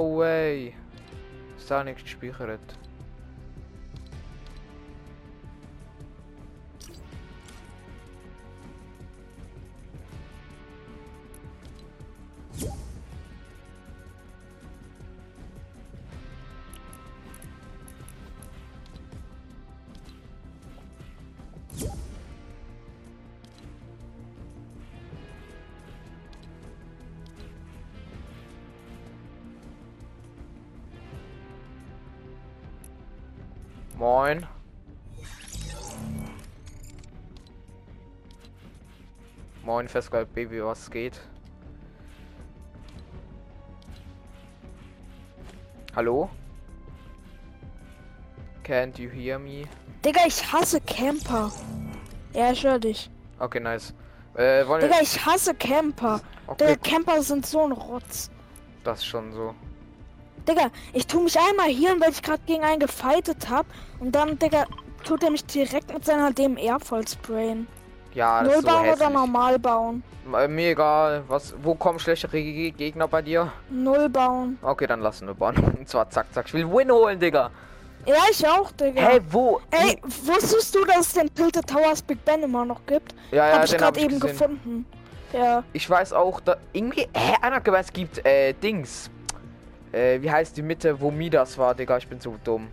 Oh way. Ist da nicht gespeichert? Moin, Festgold Baby, was geht? Hallo? Can't you hear me? Digga, ich hasse Camper. Ja, ich höre dich. Okay, nice. Äh, wollen Digga, wir... ich hasse Camper. Okay, Digga, Camper sind so ein Rotz. das schon so. Digga, ich tu mich einmal hier, weil ich gerade gegen einen gefightet hab. Und dann, Digga, tut er mich direkt mit seiner DMR voll sprayen. Ja, das Null ist so bauen oder normal bauen? Äh, Mir egal. Was, wo kommen schlechtere Ge- Gegner bei dir? Null bauen. Okay, dann lassen wir bauen. Und zwar zack, zack. Ich will Win holen, Digga. Ja, ich auch, Digga. Hä, wo? Ey, wusstest du, dass es den Tilted Towers Big Ben immer noch gibt? Ja, ja, hab ich gerade eben gesehen. gefunden. Ja. Ich weiß auch, da irgendwie. Hä, einer es gibt äh, Dings. Äh, wie heißt die Mitte, wo Midas war, Digga? Ich bin so dumm.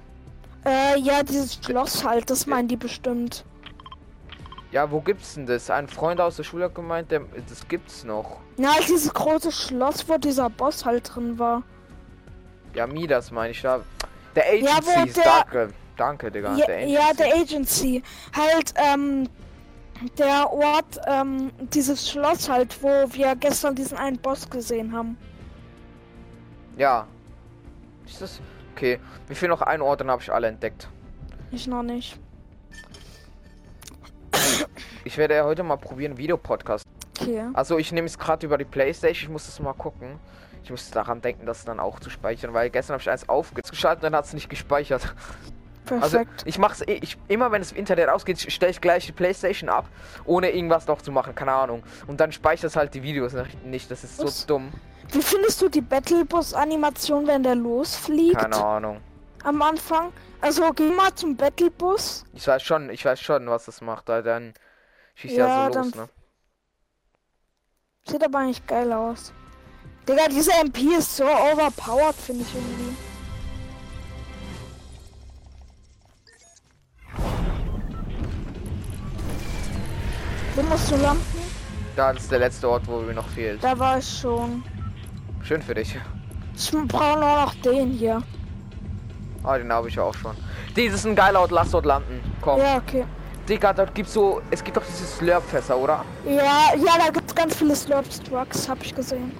Äh, ja, dieses Schloss halt, das meinen die bestimmt. Ja, wo gibt's denn das? Ein Freund aus der Schule hat gemeint, der, das gibt's noch. Ja, halt dieses große Schloss, wo dieser Boss halt drin war. Ja, Midas meine ich da. Der Ja, wo Agency, der- danke. Danke, Digga. Ja, der Agency. ja, der Agency. Halt, ähm, der Ort, ähm, dieses Schloss halt, wo wir gestern diesen einen Boss gesehen haben. Ja. Ist das. Okay. Mir fehlen noch ein Ort, dann habe ich alle entdeckt. Ich noch nicht. Ich werde ja heute mal probieren, Videopodcast. Okay. Also ich nehme es gerade über die Playstation, ich muss das mal gucken. Ich muss daran denken, das dann auch zu speichern, weil gestern habe ich eins aufgeschaltet und dann hat es nicht gespeichert. Also Perfekt. ich mache es ich, immer, wenn das Internet ausgeht, stelle ich gleich die Playstation ab, ohne irgendwas noch zu machen, keine Ahnung. Und dann speichert es halt die Videos nicht, das ist so Was? dumm. Wie findest du die Battlebus-Animation, wenn der losfliegt? Keine Ahnung. Am Anfang? Also, geh mal zum Battlebus. Ich weiß schon, ich weiß schon, was das macht, da dann schießt ja, Ja, so los, dann- ne? Sieht aber eigentlich geil aus. Digga, diese MP ist so overpowered, finde ich irgendwie. Wo musst du landen? Da ist der letzte Ort, wo mir noch fehlt. Da war ich schon. Schön für dich. Ich brauche nur noch den hier. Ah, den habe ich ja auch schon. Dieses ist ein geiler Ort, lass dort landen. Komm. Ja, okay. Digga, dort gibt's so. Es gibt doch diese Slurpfässer, oder? Ja, ja, da gibt's ganz viele Slurps Trucks, hab ich gesehen.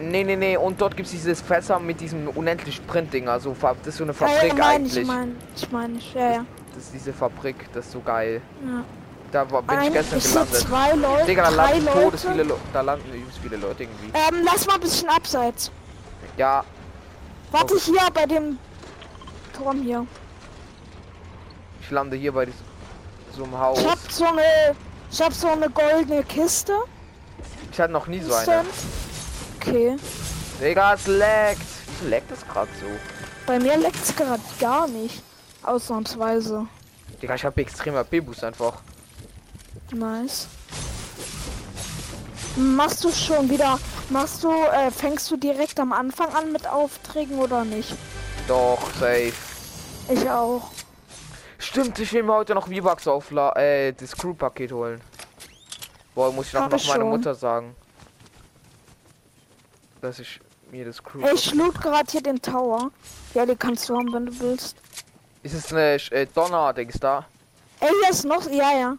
Nee, nee, nee. Und dort gibt's dieses Fässer mit diesem unendlich Sprint-Ding. Also, das ist so eine Ja, Fabrik mein, eigentlich. ich meine, ich meine, ich, ja, ja. Das ist diese Fabrik, das ist so geil. ja. Da war, bin ich Ein, gestern ich gelandet. zwei Leute, Digga, da landen todes viele Leute. Da landen übelst viele Leute irgendwie. Ähm, lass mal ein bisschen abseits. Ja, Warte hier bei dem Turm hier. ich lande hier bei diesem so einem Haus. Ich hab so eine, ich hab so eine goldene Kiste. Ich hatte noch nie so eine. Okay. Digga, es laggt. Wieso laggt das gerade so? Bei mir leckt's gerade gar nicht. Ausnahmsweise. Digga, ich habe extremer B-Boost einfach. Nice. Machst du schon wieder, machst du, äh, fängst du direkt am Anfang an mit Aufträgen oder nicht? Doch, safe. Ich auch. Stimmt, ich will mir heute noch V-Bucks aufla äh, das Crew-Paket holen. Boah, muss ich noch, noch ich meine schon. Mutter sagen. Dass ich mir das Crew. Ey, ich loot gerade hier den Tower. Ja, die kannst du haben, wenn du willst. Ist es eine äh, Donner-Dings da? Ey, hier ist noch, ja, ja.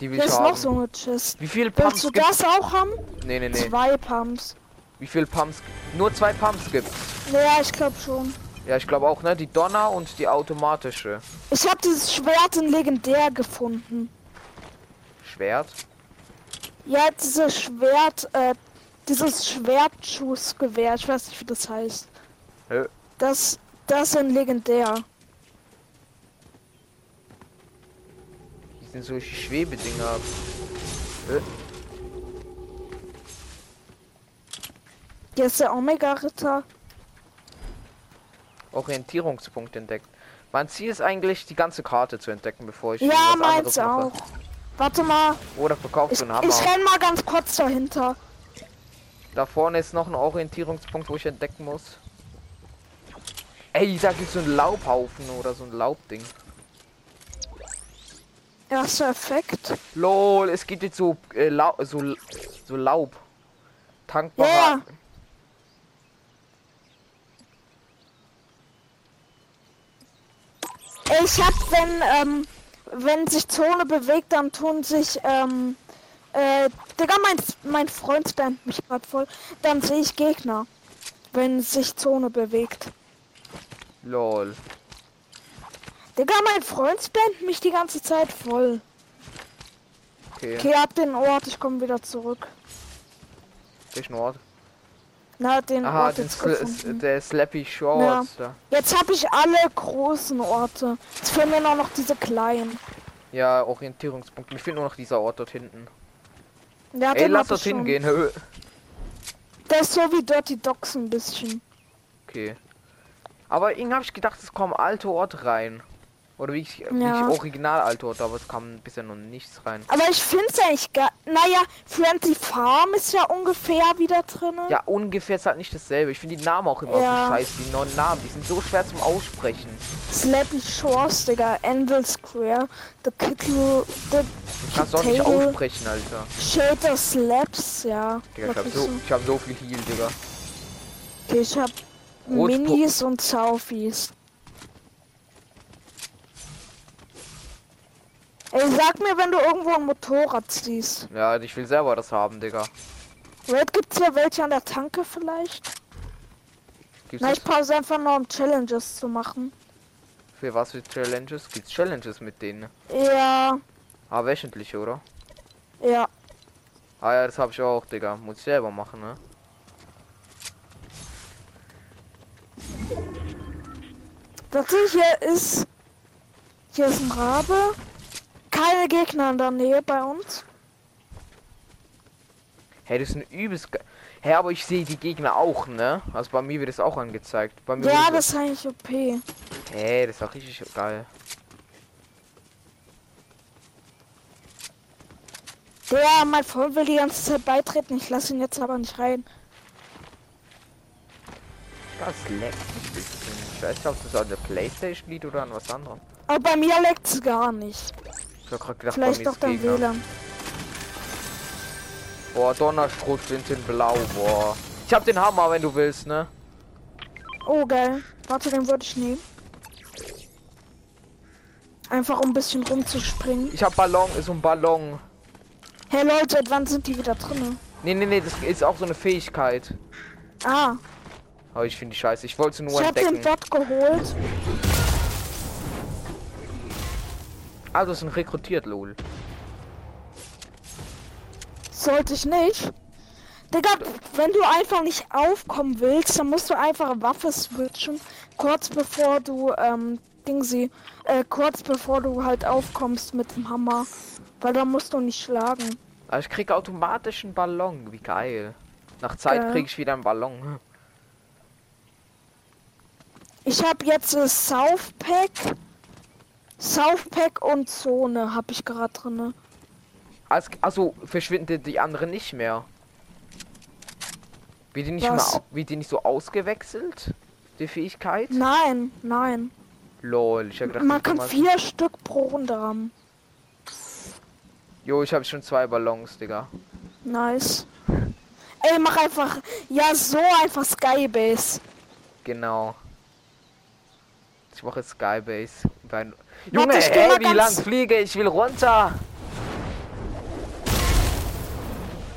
Die will Hier ich ist haben. noch so eine Chest. Wie viele Pumps Willst du das auch haben? Nee, nee, nee. Zwei Pumps. Wie viele Pumps? Nur zwei Pumps gibt's. Ja, ich glaube schon. Ja, ich glaube auch, ne? Die Donner und die automatische. Ich habe dieses Schwert in legendär gefunden. Schwert. Ja, dieses Schwert, äh, dieses Schwertschussgewehr, ich weiß nicht, wie das heißt. Hä? Das, das in legendär. Die sind solche Schwebedinger. Äh, Hier ist der Omega-Ritter. Orientierungspunkt entdeckt. Mein Ziel ist eigentlich, die ganze Karte zu entdecken, bevor ich Ja, meins auch. Warte mal, Oder verkaufst ich, du einen Hammer. ich renn mal ganz kurz dahinter. Da vorne ist noch ein Orientierungspunkt, wo ich entdecken muss. Ey, da gibt's so einen Laubhaufen oder so ein Laubding. Erster Effekt. Lol, es gibt jetzt so, äh, Lau so, so Laub. Tankbarer. Ja. Ich hab, wenn, ähm, wenn sich Zone bewegt, dann tun sich, ähm, äh, Digga, mein, mein Freund spammt mich grad voll. Dann sehe ich Gegner, wenn sich Zone bewegt. Lol. Digga, mein Freund spammt mich die ganze Zeit voll. Okay. Okay, ab den Ort, ich komme wieder zurück. Welchen Ort? Na, den Aha, Ort den jetzt gefunden. der Slappy Shorts. Da. Jetzt habe ich alle großen Orte. Jetzt fehlen mir nur noch diese kleinen. Ja, Orientierungspunkt. Mir fehlt nur noch dieser Ort dort hinten. Ja, Ey, lass dort hingehen. Der ist so wie Dirty Dogs ein bisschen. Okay. Aber irgendwie habe ich gedacht, es kommen alte Orte rein. Oder wie ich, wie Ja. ich original alte Orte, aber es kam bisher noch nichts rein. Aber ich finde es eigentlich gar. Naja, Friendly Farm ist ja ungefähr wieder drin. Ja, ungefähr ist halt nicht dasselbe. Ich finde die Namen auch immer Ja. so scheiße, die neuen Namen. Die sind so schwer zum Aussprechen. Slappy Shores, Digga. Anvil Square. The Kittle. The Ich kann es auch nicht aussprechen, Alter. Shader Slaps, ja. Digga, ich habe Wirklich so, ich hab so viel Heal, Digga. Okay, ich hab Rotpo- Minis und Saufies. Ey, sag mir, wenn du irgendwo ein Motorrad siehst. Ja, ich will selber das haben, Digga. Red gibt's ja welche an der Tanke vielleicht? Gibt's Na, ich pause einfach nur um Challenges zu machen. für was für Challenges? Gibt's Challenges mit denen? Ja, Ah, wöchentlich, oder? ja. Ah ja, das habe ich auch, Digga. Muss ich selber machen, ne? Das hier ist. Hier ist ein Rabe. Keine Gegner in der Nähe bei uns. Hey, das ist ein übelst ge Hey, aber ich sehe die Gegner auch, ne? Also bei mir wird es auch angezeigt. Bei mir Ja, wird das ist eigentlich OP. Hey, das ist auch richtig geil. Der, mein Freund will die ganze Zeit beitreten. Ich lasse ihn jetzt aber nicht rein. Das leckt ein bisschen. Ich weiß nicht, ob das an der Playstation liegt oder an was anderem. Aber bei mir leckt's gar nicht. Ich hab grad gedacht, Vielleicht doch dein Gegner. WLAN. Boah, Donnerstruth sind in blau, boah. Ich hab den Hammer, wenn du willst, ne? Oh, geil. Warte, den würde ich nehmen. Einfach um ein bisschen rumzuspringen. Ich hab Ballon, ist ein Ballon. Hey Leute, wann sind die wieder drinne? Nee, nee, nee, das ist auch so eine Fähigkeit. Ah, Aber ich finde die scheiße. Ich wollte nur ich habe den entdecken. Bot geholt. Ah, du hast ihn rekrutiert, lol. Sollte ich nicht. Digga, wenn du einfach nicht aufkommen willst, dann musst du einfach Waffe switchen. Kurz bevor du, ähm, Ding sie, äh, kurz bevor du halt aufkommst mit dem Hammer. Weil da musst du nicht schlagen. Aber ich krieg automatisch einen Ballon. Wie geil. Nach Zeit krieg ich wieder einen Ballon. Ich habe jetzt äh, South Pack. South Pack und Zone habe ich gerade drinne. Also, also verschwinden die anderen nicht mehr. Wird die nicht Was? mal, wird die nicht so ausgewechselt? Die Fähigkeit? Nein, nein. Lol, ich hab gedacht, Man kann vier Stück pro Runde haben. Jo, ich habe schon zwei Ballons, Digga. Nice. Ey, mach einfach. Ja, so einfach Skybase. Genau. Ich mache Skybase. Bei- Junge, ey, wie lang fliege ich? will runter.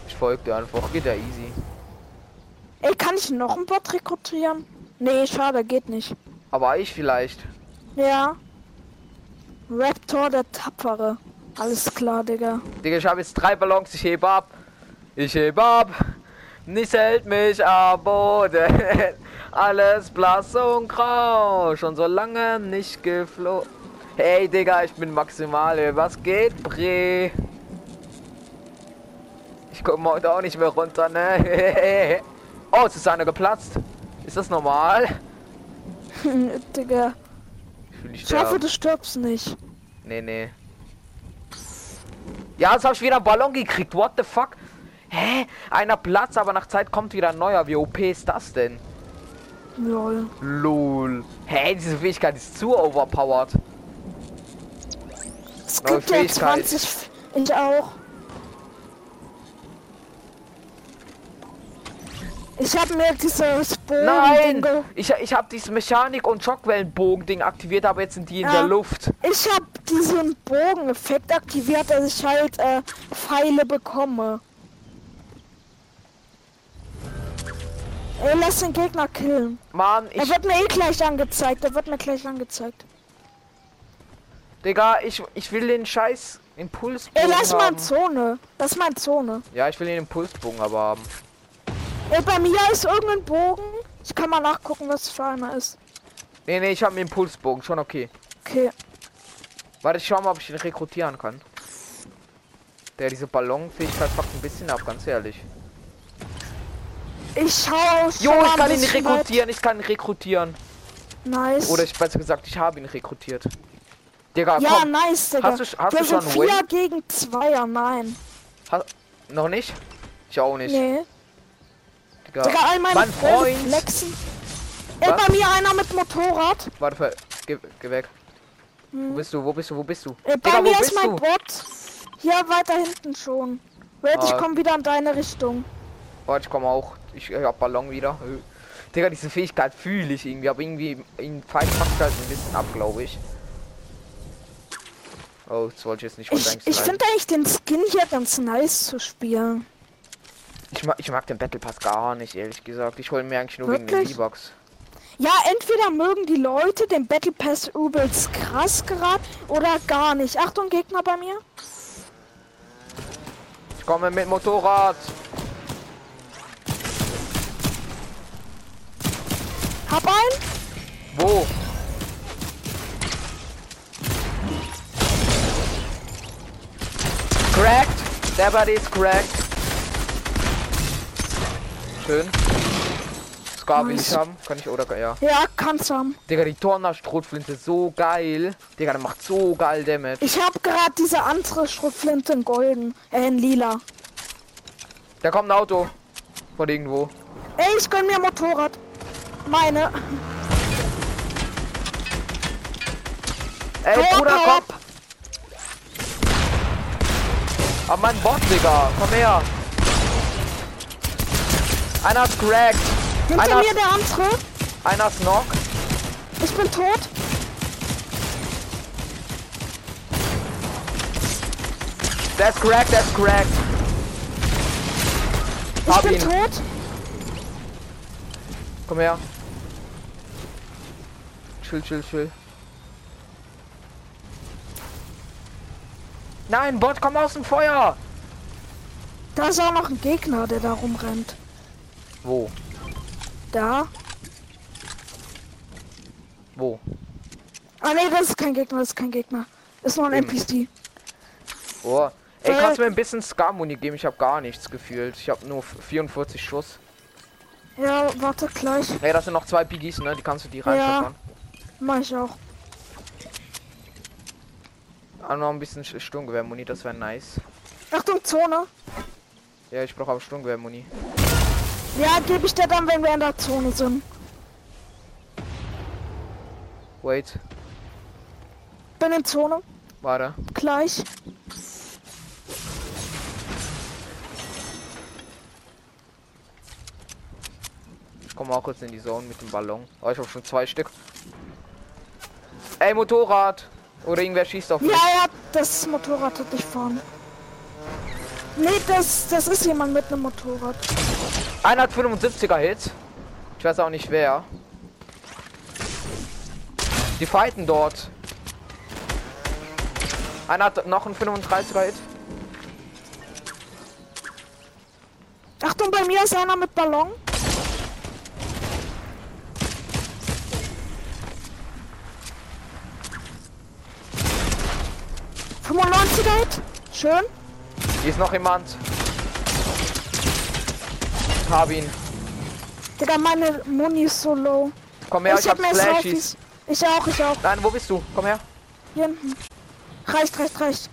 Ich folge dir einfach. Geht ja easy. Ey, kann ich noch einen Bot rekrutieren? Nee, schade, geht nicht. Aber ich vielleicht. Ja. Raptor der Tapfere. Alles klar, Digga. Digga, ich habe jetzt drei Ballons. Ich heb ab. Ich heb ab. Nichts hält mich am Boden. Alles blass und grau. Schon so lange nicht geflogen. Hey, Digga, ich bin maximal. Was geht, Bre? Ich komme heute auch nicht mehr runter, ne? oh, es ist einer geplatzt. Ist das normal? Digga. Ich Ich hoffe, du stirbst nicht. Nee, nee. Ja, jetzt habe ich wieder einen Ballon gekriegt. What the fuck? Hä? Einer Platz, aber nach Zeit kommt wieder ein neuer. Wie OP ist das denn? Lol. Lol. Hä, diese Fähigkeit ist zu overpowered. Es Neue gibt ja Fähigkeit. 20. Ich auch. Ich habe mir dieses Bogen. Nein! Ich, ich habe dieses Mechanik- und Schockwellenbogen-Ding aktiviert, aber jetzt sind die in Ja. der Luft. Ich habe diesen Bogeneffekt aktiviert, dass ich halt äh, Pfeile bekomme. Ey, lass den Gegner killen. Mann, Er ich. wird mir eh gleich angezeigt. Er wird mir gleich angezeigt. Digga, ich, ich will den scheiß Impulsbogen Ey, lass mal haben. in Zone. Lass mal Zone. Ja, ich will den Impulsbogen aber haben. Ey, bei mir ist irgendein Bogen. Ich kann mal nachgucken, was für einer ist. Nee, nee, ich habe einen Impulsbogen, schon okay. Okay. Warte, ich schau mal, ob ich ihn rekrutieren kann. Der diese Ballonfähigkeit fuckt ein bisschen ab, ganz ehrlich. Ich schau. Jo, ich kann ihn rekrutieren, ich kann ihn rekrutieren. Nice. Oder ich besser gesagt, ich habe ihn rekrutiert. Digga, ja, komm. nice, Digga. Hast du- hast Wir du schon vier gegen Zweier, nein. Noch nicht? Ich auch nicht. Nee. Digga. Digga, all meine mein Freunde Freund. flexen. Ey, bei mir einer mit Motorrad. Warte, geh, geh weg. Wo Hm. bist du? Wo bist du? Wo bist du? Ey, bei Digga, wo mir ist mein du? Bot. Hier weiter hinten schon. Wait, ich Ah. komme wieder in deine Richtung. Warte, ich komme auch. Ich, ich hab Ballon wieder. Digga, diese Fähigkeit fühle ich irgendwie, aber irgendwie in Fight fuckt halt ein bisschen ab, glaube ich. Oh, das wollte ich jetzt nicht Ich, ich finde eigentlich den Skin hier ganz nice zu spielen. Ich mag, ich mag den Battle Pass gar nicht, ehrlich gesagt. Ich hole mir eigentlich nur wegen den Wirklich? V-Bucks. Ja, entweder mögen die Leute den Battle Pass übelst krass gerade oder gar nicht. Achtung, Gegner bei mir. Ich komme mit Motorrad. Hab einen. Wo? Cracked. Der Buddy ist cracked. Schön. Scar will Nice. ich haben. Kann ich oder ja. Ja, kannst haben. Digga, die Torner-Strohflinte ist so geil. Digga, der macht so geil Damage. Ich habe gerade diese andere Schrotflinte in golden, äh, in lila. Da kommt ein Auto. Von irgendwo. Ey, ich gönn mir Motorrad. Meine. Ey, Bruder, komm. ab. Aber mein Bot, Digga. Komm her. Einer ist cracked. Hinter Einer mir der andere. einer ist knock. Ich bin tot. Der ist cracked, der ist cracked. Ich Hab bin ihn. tot. Komm her. Chill, chill, chill. Nein, Bot, komm aus dem Feuer. Da ist auch noch ein Gegner, der da rumrennt. Wo? Da. Wo? Ah nee, das ist kein Gegner, das ist kein Gegner. Ist nur ein Eben. NPC. Oh. Ey, kannst du mir ein bisschen Scar-Muni geben? Ich habe gar nichts gefühlt. Ich habe nur 44 Schuss. Ja, warte gleich. Ey, das sind noch zwei Piggies, ne? Die kannst du die Ja. Mach ich auch. Ah, noch ein bisschen Sch- Sturmgewehr-Muni, das wäre nice. Achtung, Zone. Ja, ich brauche aber Sturmgewehr-Muni. Ja, gebe ich dir dann, wenn wir in der Zone sind. Wait, Bin in Zone. warte. Gleich. Ich komme auch kurz in die Zone mit dem Ballon. Oh, ich habe schon zwei Stück. Ey, Motorrad! Oder irgendwer schießt auf mich. Ja, ja, das Motorrad hat dich vorne. Nee, das, das ist jemand mit einem Motorrad. Einer hat 75er Hit. Ich weiß auch nicht wer. Die fighten dort. Einer hat noch einen 35er Hit. Achtung, bei mir ist einer mit Ballon. Hit. Schön. Hier ist noch jemand. Hab ihn. Digga, meine Muni ist so low. Komm her, ich, ich hab hab. Selfies. Ich auch, ich auch. Nein, wo bist du? Komm her. Hier hinten. Reicht, reicht, reicht.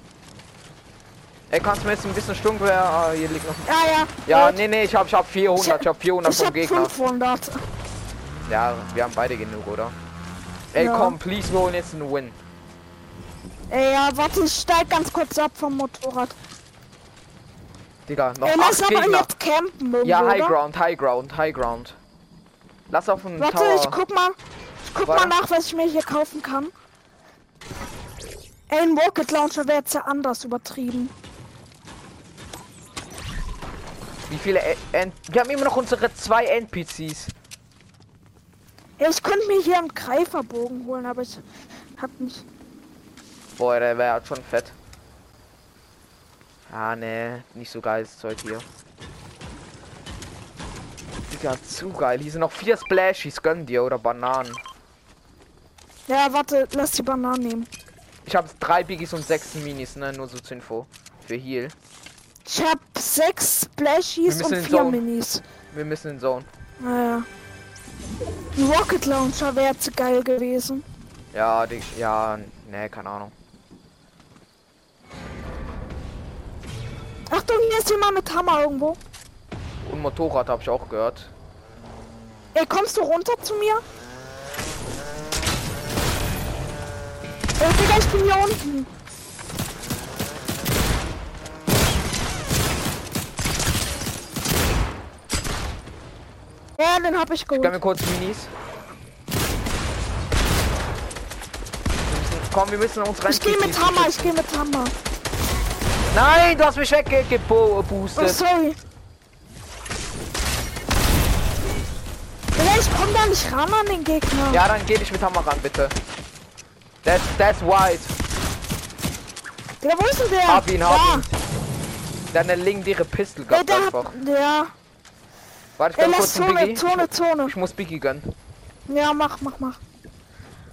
Ey, kannst du mir jetzt ein bisschen Sturmgewehr? Ah, hier liegt noch. Ja, ja. Ja, Gut. nee, nee, ich hab, ich hab 400, ich hab 400 Ich vom hab Gegner. 500. Ja, wir haben beide genug, oder? Ey, Ja. komm, please, wir holen jetzt einen Win. Ja, warte, ich steig ganz kurz ab vom Motorrad. Digga, noch Ey, lass aber Gegner. jetzt campen irgendwo, Ja, High oder? Ground, High Ground, High Ground. Lass auf den Warte, Tower. ich guck mal. Ich guck Warte. mal nach, was ich mir hier kaufen kann. Ey, ein Rocket Launcher wäre jetzt ja anders übertrieben. Wie viele N Wir haben immer noch unsere zwei NPCs. Ich könnte mir hier einen Greiferbogen holen, aber ich hab nicht. Boah, der wäre halt schon fett. Ah, ne, nicht so geiles Zeug hier. Digga, zu geil. Hier sind noch vier Splashies, gönn dir, oder Bananen. Ja, warte, lass die Bananen nehmen. Ich habe drei Biggies und sechs Minis, ne, nur so zur Info. Für Heal. Ich hab sechs Splashies und vier. Minis. Wir müssen in Zone. Naja. Ein Rocket Launcher wäre jetzt geil gewesen. Ja, die, ja, ne, keine Ahnung. Achtung, hier ist jemand mit Hammer irgendwo. Und Motorrad habe ich auch gehört. Ey, kommst du runter zu mir? Ey, Digga, ich bin hier unten. Ja, den hab ich geholt. mir kurz Minis. Komm, wir müssen uns rein. Ich gehe mit Hammer, ich gehe mit Hammer. Nein, du hast mich Oh, weggeboostet. sorry. Digga, ich komm da nicht ran an den Gegner. Ja, dann geh dich mit Hammer ran, bitte. That's, that's white. Digga, wo ist denn der? Hab ihn, hab da. ihn. Deine legendäre Pistol gehabt der einfach. hat, ja. Warte, ich lass kurz Zone, Biggie. Zone, Zone. Ich muss Biggie gönnen. Ja, mach, mach, mach.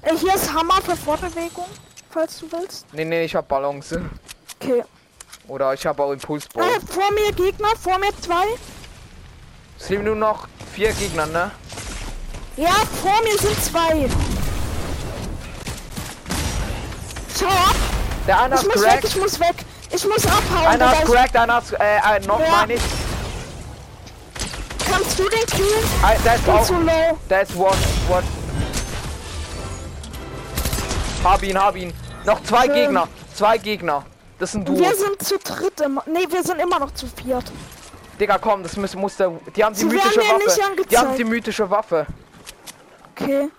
Ey, hier ist Hammer für Fortbewegung, falls du willst. Nee, nee, ich hab Ballons. Okay. Oder ich habe auch Impulsball. Äh, vor mir Gegner, vor mir zwei. Es leben nur noch vier Gegner, ne? Ja, vor mir sind zwei. Schau ab. Der eine Ich muss weg, cracked. ich muss weg. Ich muss abhauen. Einer ist cracked, einer ist, äh, äh, noch Ja. meine ich. Kannst du den killen? Ein- Der ist auch, zu low. der ist one, one. Hab ihn, hab ihn. Noch zwei Schön. Gegner, zwei Gegner. Das sind du. Wir sind zu dritt immer. Nee, wir sind immer noch zu viert. Digga, komm, das muss, muss der. Die haben die Sie mythische mir nicht Waffe. Die haben die mythische Waffe. Okay.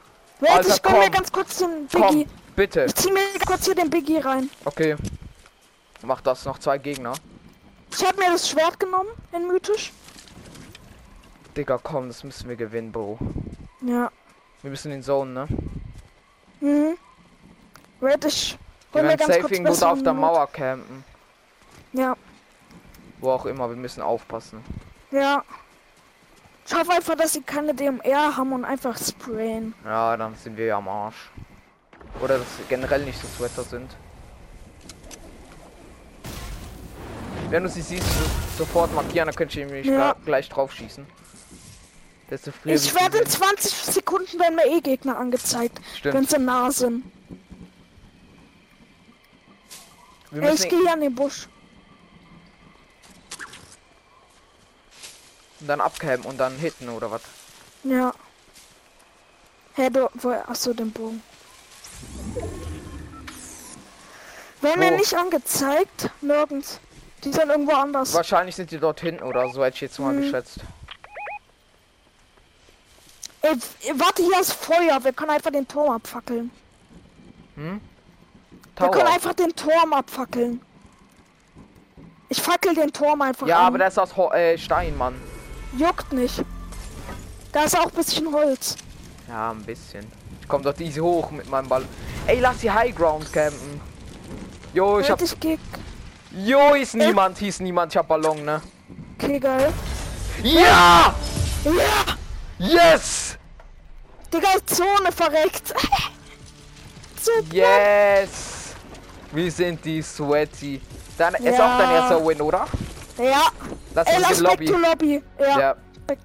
Wait, Alter, ich komm mir komm. ganz kurz den Komm, Biggie. bitte. Ich zieh mir kurz hier den Biggie rein. Okay. Mach das, noch zwei Gegner. Ich hab mir das Schwert genommen, in mythisch. Digga, komm, das müssen wir gewinnen, Bro. Ja. Wir müssen in Zone, ne? Mhm. Wait, ich Wir werden safe irgendwo auf der. Mauer campen. Ja. Wo auch immer, wir müssen aufpassen. Ja. Ich hoffe einfach, dass sie keine DMR haben und einfach sprayen. Ja, dann sind wir ja am Arsch. Oder dass generell nicht so Sweater sind. Wenn du sie siehst, so- sofort markieren, dann könnte ich nämlich Ja. gleich drauf schießen. Desto früher Ich werde in sie 20 Sekunden werden mir eh Gegner angezeigt, Stimmt. wenn sie nah sind. sehen. Wir Ey, ich gehe hier an den Busch. dann abcampen und dann hitten oder was? Ja. Hä, du, wo, achso, den Bogen. Werden mir Wo? nicht angezeigt, nirgends. Die sind irgendwo anders. Wahrscheinlich sind die dort hinten oder so hätte ich jetzt mal Hm. geschätzt. Ey, warte, hier ist Feuer. Wir können einfach den Turm abfackeln. Hm? Wir können Tower. einfach den Turm abfackeln. Ich fackel den Turm einfach Ja, an. aber das ist aus Ho äh, Stein, Mann. Juckt nicht. Da ist auch ein bisschen Holz. Ja, ein bisschen. Ich komm dort easy hoch mit meinem Ball. Ey, lass die High Ground campen. Jo, ich hab. Jo, ist niemand, hieß niemand, ich hab Ballon, ne? Okay, geil. Ja! Ja! Yes! Digga, Zone verreckt. Super. Yes! Wir sind die Sweaty. Dann ist Ja. auch dein erster Win, oder? Ja. Lass Ey, uns lass back Lobby. to Lobby. Ja. Ja. Back to